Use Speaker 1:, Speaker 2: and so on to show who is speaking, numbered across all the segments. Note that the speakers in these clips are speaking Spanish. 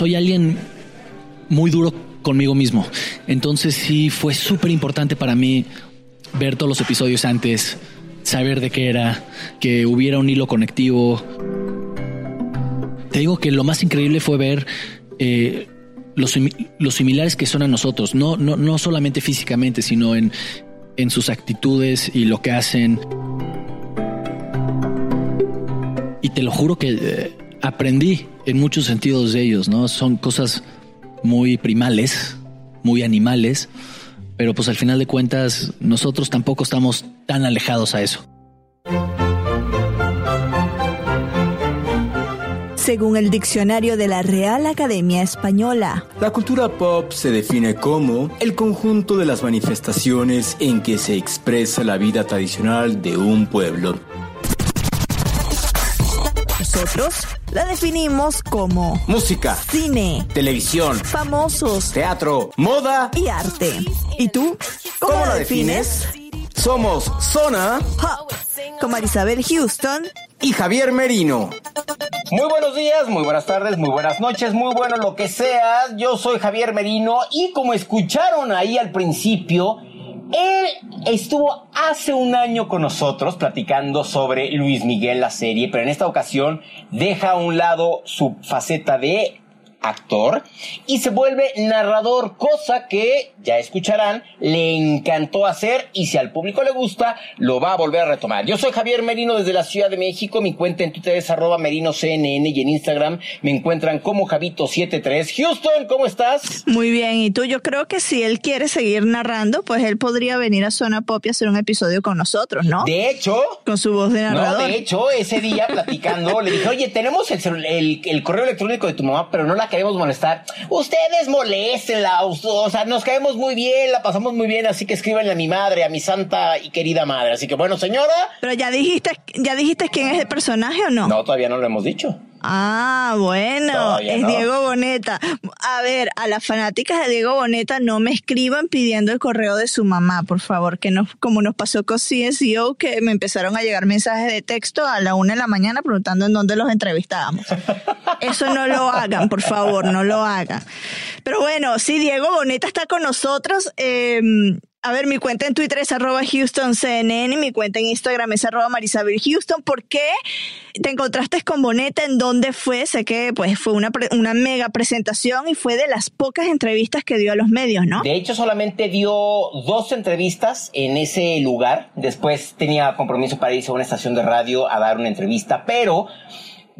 Speaker 1: soy alguien muy duro conmigo mismo. Entonces sí fue súper importante para mí ver todos los episodios antes, saber de qué era, que hubiera un hilo conectivo. Te digo que lo más increíble fue ver eh, los, los, similares que son a nosotros, no, no, no solamente físicamente, sino en, en sus actitudes y lo que hacen. Y te lo juro que eh, aprendí en muchos sentidos de ellos, ¿no? Son cosas muy primales, muy animales, pero pues al final de cuentas nosotros tampoco estamos tan alejados a eso.
Speaker 2: Según el diccionario de la Real Academia Española,
Speaker 3: la cultura pop se define como el conjunto de las manifestaciones en que se expresa la vida tradicional de un pueblo.
Speaker 2: Nosotros la definimos como
Speaker 3: música,
Speaker 2: cine,
Speaker 3: televisión,
Speaker 2: famosos,
Speaker 3: teatro, moda
Speaker 2: y arte. ¿Y tú?
Speaker 3: ¿Cómo, ¿Cómo la defines? Somos Zona
Speaker 2: Hop con Marisabel Houston
Speaker 3: y Javier Merino.
Speaker 4: Muy buenos días, muy buenas tardes, muy buenas noches, muy bueno lo que sea. Yo soy Javier Merino y como escucharon ahí al principio, él estuvo hace un año con nosotros platicando sobre Luis Miguel la serie, pero en esta ocasión deja a un lado su faceta de actor y se vuelve narrador, cosa que ya escucharán, le encantó hacer y si al público le gusta, lo va a volver a retomar. Yo soy Javier Merino desde la Ciudad de México, mi cuenta en Twitter es arroba merinoCNN y en Instagram me encuentran como Javito73. Houston, ¿cómo estás?
Speaker 2: Muy bien, y tú, yo creo que si él quiere seguir narrando, pues él podría venir a Zona Pop y hacer un episodio con nosotros, ¿no?
Speaker 4: De hecho...
Speaker 2: Con su voz de narrador.
Speaker 4: No, de hecho, ese día platicando, le dije, oye, tenemos el, el, el correo electrónico de tu mamá, pero no la queremos molestar. Ustedes moléstenla, o sea, nos caemos muy bien, la pasamos muy bien, así que escríbanle a mi madre, a mi santa y querida madre. Así que bueno, señora.
Speaker 2: Pero ya dijiste, ya dijiste quién es el personaje o no?
Speaker 4: No, todavía no lo hemos dicho.
Speaker 2: Ah, bueno, es Diego Boneta. A ver, a las fanáticas de Diego Boneta no me escriban pidiendo el correo de su mamá, por favor, que no, como nos pasó con CSO, que me empezaron a llegar mensajes de texto a la una de la mañana preguntando en dónde los entrevistábamos. Eso no lo hagan, por favor, no lo hagan. Pero bueno, sí, Diego Boneta está con nosotros. Eh, a ver, mi cuenta en Twitter es arroba HoustonCNN, mi cuenta en Instagram es arroba Marisabel Houston. ¿Por qué te encontraste con Boneta? ¿En dónde fue? Sé que pues fue una, una mega presentación y fue de las pocas entrevistas que dio a los medios, ¿no?
Speaker 4: De hecho, solamente dio dos entrevistas en ese lugar. Después tenía compromiso para irse a una estación de radio a dar una entrevista, pero...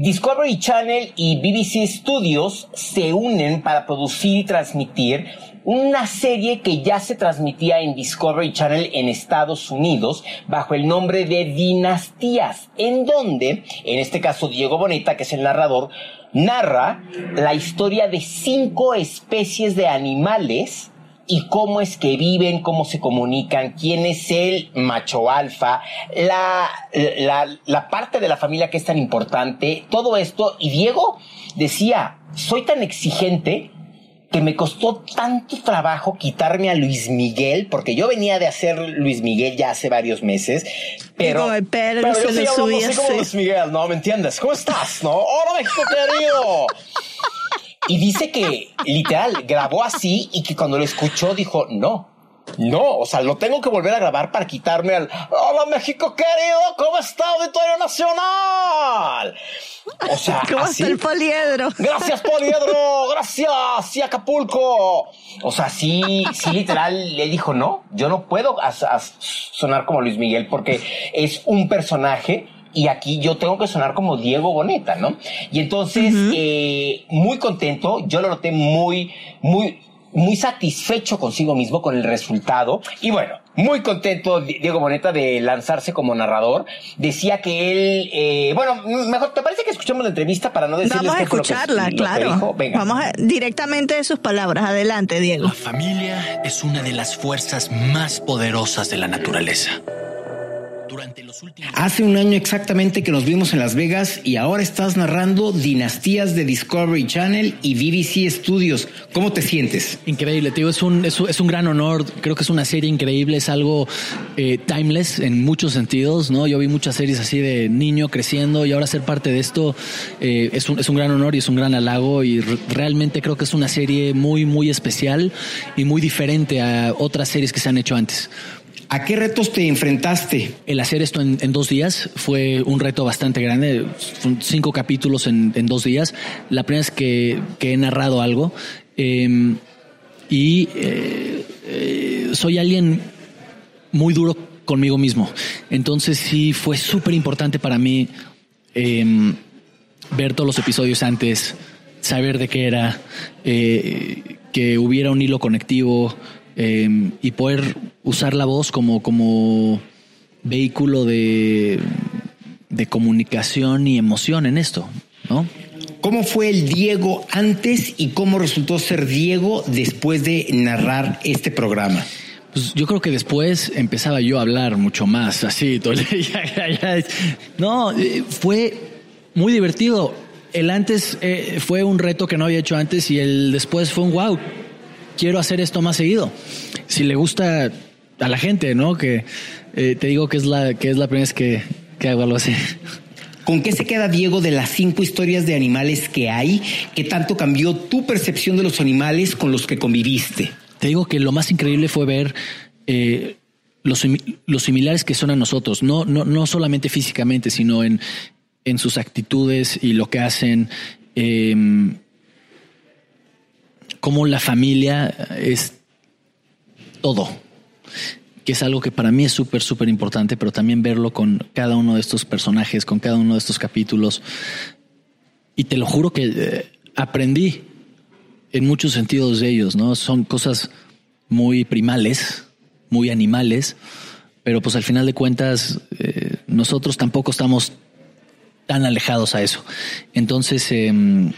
Speaker 4: Discovery Channel y BBC Studios se unen para producir y transmitir una serie que ya se transmitía en Discovery Channel en Estados Unidos bajo el nombre de Dinastías, en donde, en este caso Diego Boneta, que es el narrador, narra la historia de cinco especies de animales y cómo es que viven, cómo se comunican, quién es el macho alfa, la, la, la, parte de la familia que es tan importante, todo esto. Y Diego decía, soy tan exigente que me costó tanto trabajo quitarme a Luis Miguel, porque yo venía de hacer Luis Miguel ya hace varios meses, pero,
Speaker 2: pero,
Speaker 4: pero
Speaker 2: yo no
Speaker 4: como Luis Miguel, ¿no? ¿Me entiendes? ¿Cómo estás? ¿No? ¡Hola, México querido! Y dice que literal grabó así y que cuando lo escuchó dijo, no, no, o sea, lo tengo que volver a grabar para quitarme al Hola México querido, ¿cómo está Auditorio Nacional? O sea,
Speaker 2: ¿cómo
Speaker 4: así.
Speaker 2: está el poliedro?
Speaker 4: Gracias, poliedro, gracias, sí, Acapulco. O sea, sí, sí, literal, le dijo, no, yo no puedo sonar como Luis Miguel porque es un personaje y aquí yo tengo que sonar como Diego Boneta, ¿no? Y entonces, uh -huh. eh, muy contento, yo lo noté muy, muy, muy satisfecho consigo mismo con el resultado. Y bueno, muy contento Diego Boneta de lanzarse como narrador. Decía que él, eh, bueno, mejor, ¿te parece que escuchemos la entrevista para no decirles
Speaker 2: Vamos a escucharla, claro. Vamos directamente de sus palabras. Adelante, Diego.
Speaker 1: La familia es una de las fuerzas más poderosas de la naturaleza.
Speaker 5: Hace un año exactamente que nos vimos en Las Vegas y ahora estás narrando Dinastías de Discovery Channel y BBC Studios. ¿Cómo te sientes?
Speaker 1: Increíble, tío. Es un, es, un gran honor. Creo que es una serie increíble. Es algo eh, timeless en muchos sentidos, ¿no? Yo vi muchas series así de niño creciendo y ahora ser parte de esto eh, es, un, es un gran honor y es un gran halago y realmente creo que es una serie muy, muy especial y muy diferente a otras series que se han hecho antes.
Speaker 5: ¿A qué retos te enfrentaste?
Speaker 1: El hacer esto en, dos días fue un reto bastante grande. cinco capítulos en, dos días. La primera vez que, he narrado algo. Em, y eh, soy alguien muy duro conmigo mismo. Entonces sí fue súper importante para mí em, ver todos los episodios antes, saber de qué era, eh, que hubiera un hilo conectivo. Em, y poder usar la voz como, como vehículo de, de comunicación y emoción en esto, ¿no?
Speaker 5: ¿Cómo fue el Diego antes y cómo resultó ser Diego después de narrar este programa?
Speaker 1: Pues yo creo que después empezaba yo a hablar mucho más, así. Todo, no, eh, fue muy divertido. El antes eh, fue un reto que no había hecho antes y el después fue un wow quiero hacer esto más seguido. Si le gusta a la gente, ¿no? Que eh, te digo que es la, que es la primera vez que, que hago algo así.
Speaker 5: ¿Con qué se queda Diego de las cinco historias de animales que hay? ¿Qué tanto cambió tu percepción de los animales con los que conviviste?
Speaker 1: Te digo que lo más increíble fue ver eh, los, los, similares que son a nosotros, no, no, no solamente físicamente, sino en, en sus actitudes y lo que hacen. Eh, cómo la familia es todo, que es algo que para mí es súper, súper importante, pero también verlo con cada uno de estos personajes, con cada uno de estos capítulos. Y te lo juro que eh, aprendí en muchos sentidos de ellos, ¿no? Son cosas muy primales, muy animales, pero pues al final de cuentas eh, nosotros tampoco estamos tan alejados a eso. Entonces, em,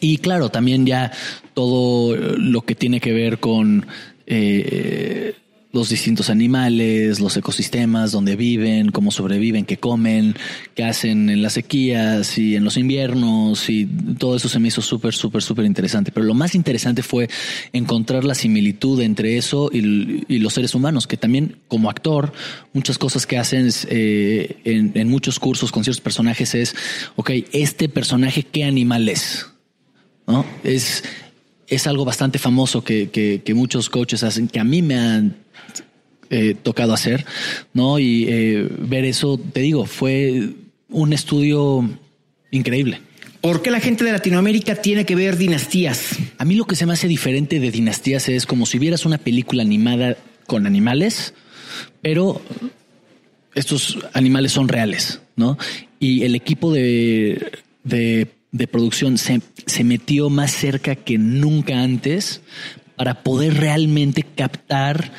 Speaker 1: y claro, también ya todo lo que tiene que ver con eh, los distintos animales, los ecosistemas, donde viven, cómo sobreviven, qué comen, qué hacen en las sequías y en los inviernos y todo eso se me hizo súper, súper, súper interesante. Pero lo más interesante fue encontrar la similitud entre eso y, los seres humanos, que también como actor, muchas cosas que hacen eh, en, en muchos cursos con ciertos personajes es, ok, este personaje, ¿qué animal es? ¿No? Es, es algo bastante famoso que, que, muchos coaches hacen, que a mí me han eh, tocado hacer, ¿no? Y eh, ver eso, te digo, fue un estudio increíble.
Speaker 5: ¿Por qué la gente de Latinoamérica tiene que ver dinastías?
Speaker 1: A mí lo que se me hace diferente de dinastías es como si vieras una película animada con animales, pero estos animales son reales, ¿no? Y el equipo de, de de producción se, se metió más cerca que nunca antes para poder realmente captar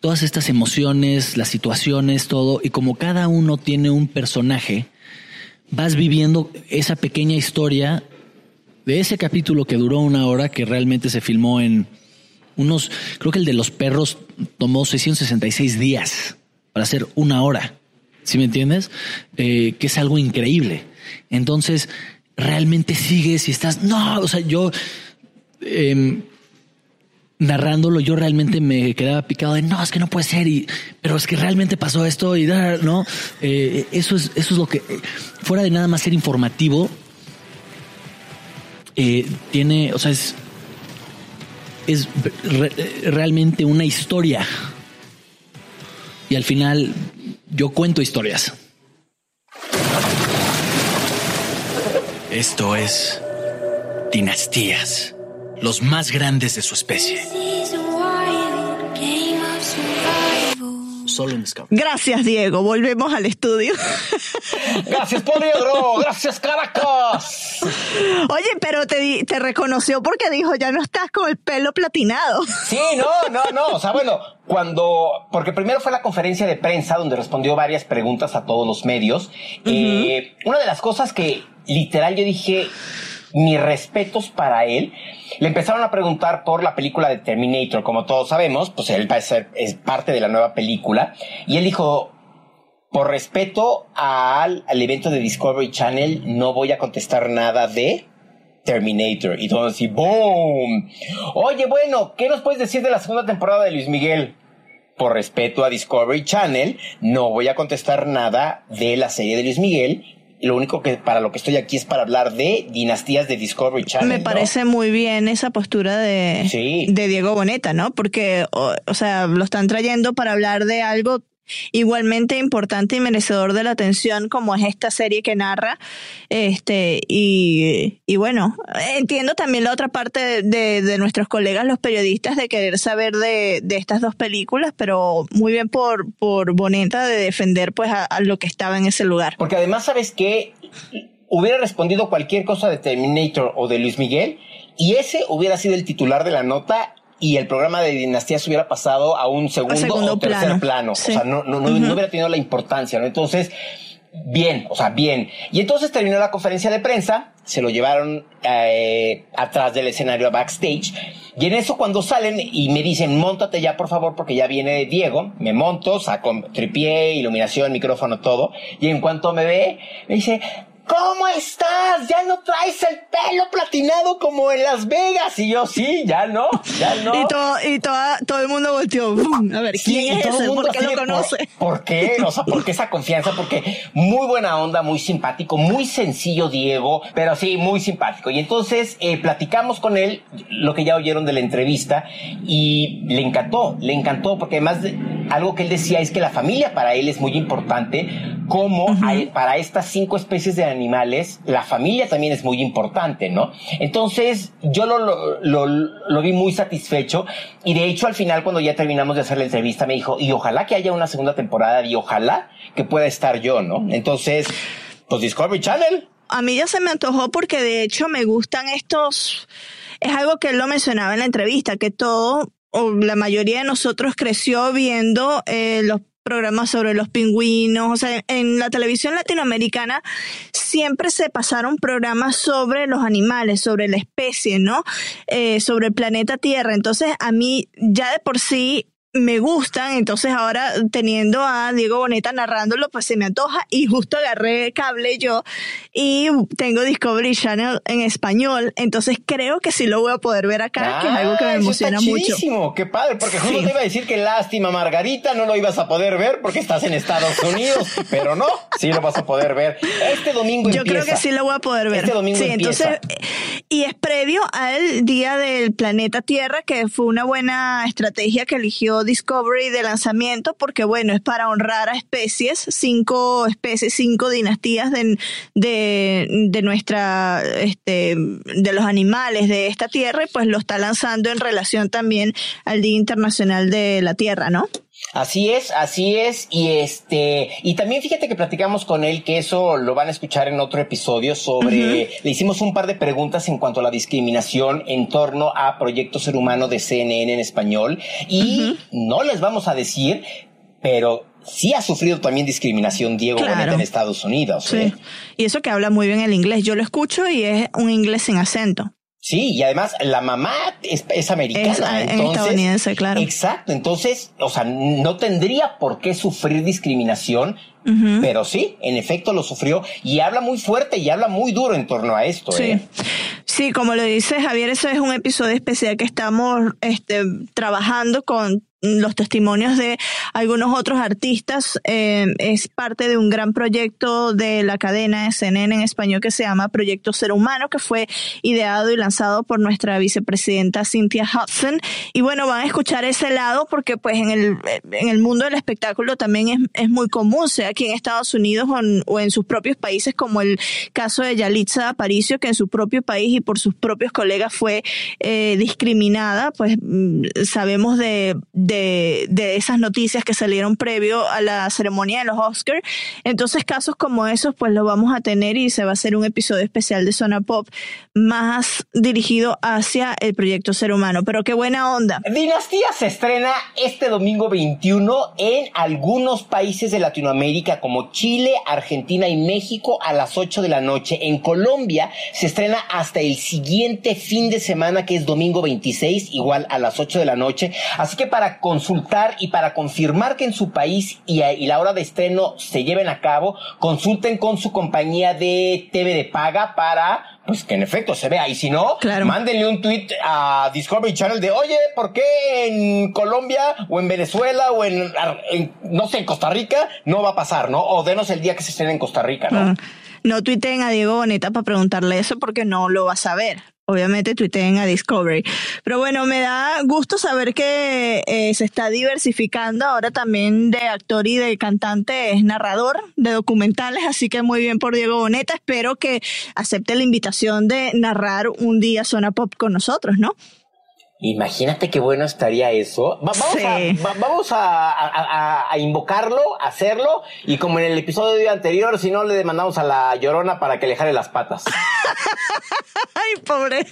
Speaker 1: todas estas emociones, las situaciones, todo, y como cada uno tiene un personaje, vas viviendo esa pequeña historia de ese capítulo que duró una hora, que realmente se filmó en unos, creo que el de los perros tomó 666 días para hacer una hora, ¿sí me entiendes? Eh, que es algo increíble. Entonces, realmente sigues y estás, no, o sea, yo em, narrándolo, yo realmente me quedaba picado de, no, es que no puede ser, y, pero es que realmente pasó esto y, no, eh, eso, es, eso es lo que, fuera de nada más ser informativo, eh, tiene, o sea, es, es realmente una historia. Y al final yo cuento historias. Esto es Dinastías, los más grandes de su especie. solo en Discovery.
Speaker 2: Gracias, Diego. Volvemos al estudio.
Speaker 4: Gracias, Poliedro. Gracias, Caracas.
Speaker 2: Oye, pero te, te reconoció porque dijo, ya no estás con el pelo platinado.
Speaker 4: Sí, no, no, no. O sea, bueno, cuando, porque primero fue la conferencia de prensa donde respondió varias preguntas a todos los medios. Eh, una de las cosas que literal yo dije, mis respetos para él. Le empezaron a preguntar por la película de Terminator, como todos sabemos, pues él va a ser es parte de la nueva película. Y él dijo, por respeto al, al evento de Discovery Channel, no voy a contestar nada de Terminator. Y todo así, ¡boom! Oye, bueno, ¿qué nos puedes decir de la segunda temporada de Luis Miguel? Por respeto a Discovery Channel, no voy a contestar nada de la serie de Luis Miguel lo único que para lo que estoy aquí es para hablar de dinastías de Discovery Channel.
Speaker 2: Me parece muy bien esa postura de, de Diego Boneta, ¿no? Porque, o, o, sea, lo están trayendo para hablar de algo igualmente importante y merecedor de la atención como es esta serie que narra. Este, y, y bueno, entiendo también la otra parte de, de, nuestros colegas, los periodistas, de querer saber de, de, estas dos películas, pero muy bien por, por Boneta de defender pues a, a lo que estaba en ese lugar.
Speaker 4: Porque además, ¿sabes que Hubiera respondido cualquier cosa de Terminator o de Luis Miguel y ese hubiera sido el titular de la nota y el programa de dinastías hubiera pasado a un segundo,
Speaker 2: segundo
Speaker 4: o tercer
Speaker 2: plano.
Speaker 4: plano.
Speaker 2: Sí.
Speaker 4: O sea, no, no, no, uh -huh. no, hubiera tenido la importancia, ¿no? Entonces, bien, o sea, bien. Y entonces terminó la conferencia de prensa, se lo llevaron eh, atrás del escenario backstage. Y en eso cuando salen y me dicen, montate ya por favor porque ya viene Diego, me monto, saco tripié, iluminación, micrófono, todo. Y en cuanto me ve, me dice, ¿Cómo estás? Ya no traes el pelo platinado como en Las Vegas. Y yo, sí, ya no, ya no.
Speaker 2: Y todo, y toda, todo el mundo volteó. ¡Bum! A ver, ¿quién
Speaker 4: sí,
Speaker 2: es ese? ¿Por qué lo conoce?
Speaker 4: Por, ¿Por, qué? O sea, ¿por qué esa confianza? Porque muy buena onda, muy simpático, muy sencillo Diego, pero sí, muy simpático. Y entonces eh, platicamos con él, lo que ya oyeron de la entrevista, y le encantó, le encantó, porque además de, algo que él decía es que la familia para él es muy importante, como uh -huh. para estas cinco especies de animales, la familia también es muy importante, ¿no? Entonces, yo lo, lo, lo, lo, vi muy satisfecho y de hecho al final cuando ya terminamos de hacer la entrevista me dijo, y ojalá que haya una segunda temporada y ojalá que pueda estar yo, ¿no? Entonces, pues Discovery Channel.
Speaker 2: A mí ya se me antojó porque de hecho me gustan estos, es algo que él lo mencionaba en la entrevista, que todo o la mayoría de nosotros creció viendo eh, los programas sobre los pingüinos, o sea, en la televisión latinoamericana siempre se pasaron programas sobre los animales, sobre la especie, ¿no? Eh, sobre el planeta Tierra. Entonces, a mí ya de por sí me gustan, entonces ahora teniendo a Diego Boneta narrándolo, pues se me antoja y justo agarré cable yo y tengo Discovery Channel en español, entonces creo que sí lo voy a poder ver acá, ah, que es algo que me emociona
Speaker 4: está
Speaker 2: mucho.
Speaker 4: Qué padre, porque justo sí. te iba a decir que lástima Margarita, no lo ibas a poder ver porque estás en Estados Unidos, pero no, sí lo vas a poder ver. Este domingo
Speaker 2: Yo
Speaker 4: empieza.
Speaker 2: creo que sí lo voy a poder ver.
Speaker 4: Este domingo
Speaker 2: sí,
Speaker 4: empieza.
Speaker 2: entonces y es previo al Día del Planeta Tierra, que fue una buena estrategia que eligió Discovery de lanzamiento porque bueno, es para honrar a especies, cinco especies, cinco dinastías de, de, de nuestra, este, de los animales de esta tierra y pues lo está lanzando en relación también al Día Internacional de la Tierra, ¿no?
Speaker 4: Así es, así es, y este, y también fíjate que platicamos con él que eso lo van a escuchar en otro episodio sobre, uh -huh. le hicimos un par de preguntas en cuanto a la discriminación en torno a Proyecto Ser Humano de CNN en español, y uh -huh. no les vamos a decir, pero sí ha sufrido también discriminación Diego
Speaker 2: claro.
Speaker 4: Boneta en Estados Unidos.
Speaker 2: Sí,
Speaker 4: ¿eh?
Speaker 2: y eso que habla muy bien el inglés, yo lo escucho y es un inglés sin acento.
Speaker 4: Sí, y además la mamá es, es americana.
Speaker 2: Es,
Speaker 4: entonces,
Speaker 2: estadounidense, claro.
Speaker 4: Exacto. Entonces, o sea, no tendría por qué sufrir discriminación, uh -huh. pero sí, en efecto lo sufrió y habla muy fuerte y habla muy duro en torno a esto.
Speaker 2: Sí.
Speaker 4: ¿eh?
Speaker 2: Sí, como lo dice Javier, eso es un episodio especial que estamos este, trabajando con los testimonios de algunos otros artistas. Eh, es parte de un gran proyecto de la cadena de en español que se llama Proyecto Ser Humano, que fue ideado y lanzado por nuestra vicepresidenta Cynthia Hudson. Y bueno, van a escuchar ese lado porque pues en el, en el mundo del espectáculo también es, es muy común, sea aquí en Estados Unidos o en, sus propios países, como el caso de Yalitza Aparicio, que en su propio país y por sus propios colegas fue eh, discriminada. Pues sabemos de de, de esas noticias que salieron previo a la ceremonia de los Oscars. Entonces casos como esos pues los vamos a tener y se va a hacer un episodio especial de Zona Pop más dirigido hacia el proyecto ser humano. Pero qué buena onda.
Speaker 4: Dinastía se estrena este domingo 21 en algunos países de Latinoamérica como Chile, Argentina y México a las 8 de la noche. En Colombia se estrena hasta el siguiente fin de semana que es domingo 26 igual a las 8 de la noche. Así que para consultar y para confirmar que en su país y, y la hora de estreno se lleven a cabo, consulten con su compañía de TV de paga para pues que en efecto se vea. Y si no, mándenle un tweet a Discovery Channel de, oye, ¿por qué en Colombia o en Venezuela o en, no sé, en Costa Rica no va a pasar, ¿no? O denos el día que se estrene en Costa Rica, ¿no?
Speaker 2: No tuiteen a Diego Boneta para preguntarle eso porque no lo va a saber obviamente tuiteen a Discovery. Pero bueno, me da gusto saber que eh, se está diversificando ahora también de actor y de cantante, es narrador de documentales, así que muy bien por Diego Boneta. Espero que acepte la invitación de narrar un día Zona Pop con nosotros, ¿no?
Speaker 4: Imagínate qué bueno estaría eso. vamos a, vamos a, invocarlo, a hacerlo, y como en el episodio anterior, si no, le demandamos a la llorona para que le jale las patas.
Speaker 2: Pobre.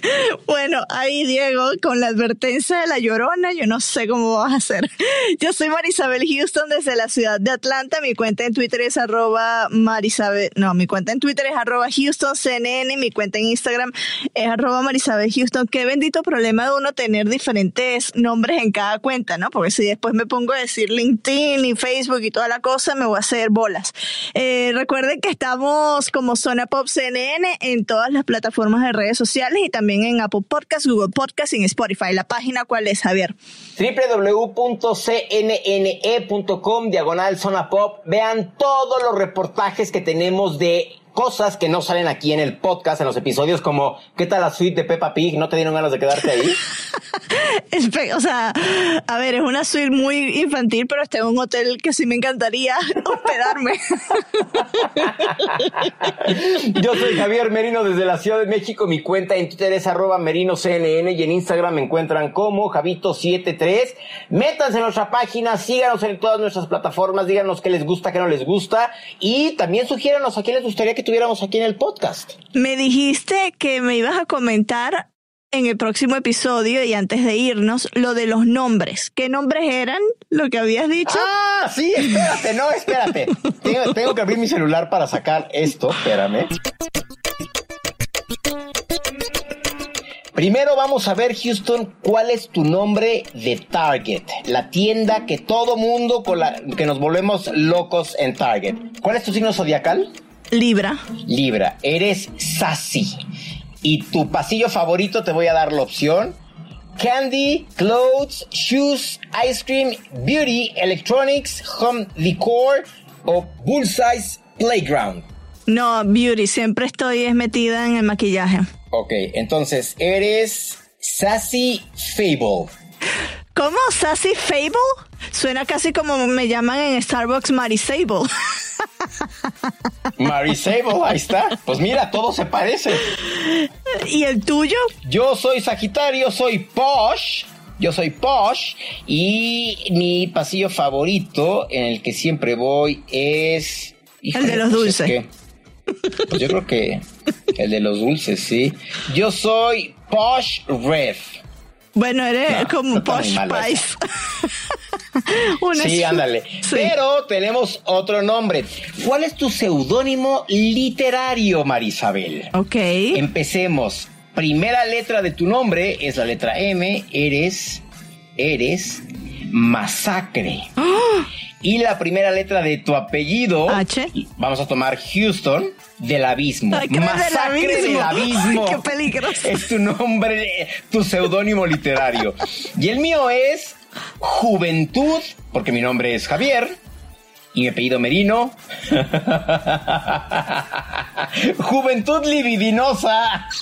Speaker 2: Bueno, ahí Diego, con la advertencia de la llorona, yo no sé cómo vas a hacer. Yo soy Marisabel Houston desde la ciudad de Atlanta. Mi cuenta en Twitter es arroba Marisabel, no, mi cuenta en Twitter es arroba Houston mi cuenta en Instagram es arroba Marisabel Houston. Qué bendito problema de uno tener diferentes nombres en cada cuenta, ¿no? Porque si después me pongo a decir LinkedIn y Facebook y toda la cosa, me voy a hacer bolas. Eh, recuerden que estamos como Zona Pop CNN en todas las plataformas de redes sociales y también en Apple Podcasts, Google Podcasts y en Spotify. ¿La página cuál es, Javier?
Speaker 4: www.cnne.com diagonal Zona Pop. Vean todos los reportajes que tenemos de cosas que no salen aquí en el podcast, en los episodios, como ¿qué tal la suite de Peppa Pig? ¿No te dieron ganas de quedarte ahí?
Speaker 2: o sea, a ver, es una suite muy infantil, pero está en un hotel que sí me encantaría hospedarme.
Speaker 4: Yo soy Javier Merino desde la Ciudad de México. Mi cuenta en Twitter es arroba merinoCNN y en Instagram me encuentran como Javito73. Métanse en nuestra página, síganos en todas nuestras plataformas, díganos qué les gusta, qué no les gusta y también sugiéranos a quién les gustaría que tuviéramos aquí en el podcast.
Speaker 2: Me dijiste que me ibas a comentar en el próximo episodio y antes de irnos lo de los nombres. ¿Qué nombres eran lo que habías dicho?
Speaker 4: Ah, sí, espérate, no, espérate. tengo, que abrir mi celular para sacar esto, espérame. Primero vamos a ver, Houston, cuál es tu nombre de Target, la tienda que todo mundo con la que nos volvemos locos en Target. ¿Cuál es tu signo zodiacal?
Speaker 2: Libra.
Speaker 4: Libra, eres sassy. Y tu pasillo favorito te voy a dar la opción. Candy, clothes, shoes, ice cream, beauty, electronics, home decor o bullseye playground.
Speaker 2: No, beauty, siempre estoy metida en el maquillaje.
Speaker 4: Ok, entonces eres Sassy Fable.
Speaker 2: ¿Cómo? ¿Sassy Fable? Suena casi como me llaman en Starbucks Marisable.
Speaker 4: Marisable, ahí está. Pues mira, todo se parece.
Speaker 2: ¿Y el tuyo?
Speaker 4: Yo soy Sagitario, soy Posh. Yo soy Posh y mi pasillo favorito en el que siempre voy es...
Speaker 2: el de los pues dulces.
Speaker 4: pues yo creo que el de los dulces, sí. Yo soy Posh Red.
Speaker 2: Bueno, eres como Posh Spice.
Speaker 4: sí, ándale. Pero tenemos otro nombre. ¿Cuál es tu seudónimo literario, Marisabel?
Speaker 2: Ok.
Speaker 4: Empecemos. Primera letra de tu nombre es la letra M. Eres. Eres. Masacre. ¡Ah! Y la primera letra de tu apellido.
Speaker 2: H.
Speaker 4: Vamos a tomar Houston del abismo. Masacre del abismo.
Speaker 2: qué peligroso.
Speaker 4: Es tu nombre, tu seudónimo literario. Y el mío es Juventud, porque mi nombre es Javier y mi apellido Merino. Juventud libidinosa.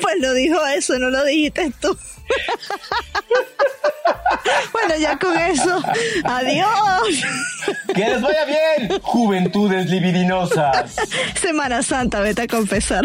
Speaker 2: Pues lo dijo eso, no lo dijiste tú. Bueno, ya con eso. Adiós.
Speaker 4: Que les vaya bien, juventudes libidinosas.
Speaker 2: Semana Santa, vete a confesar.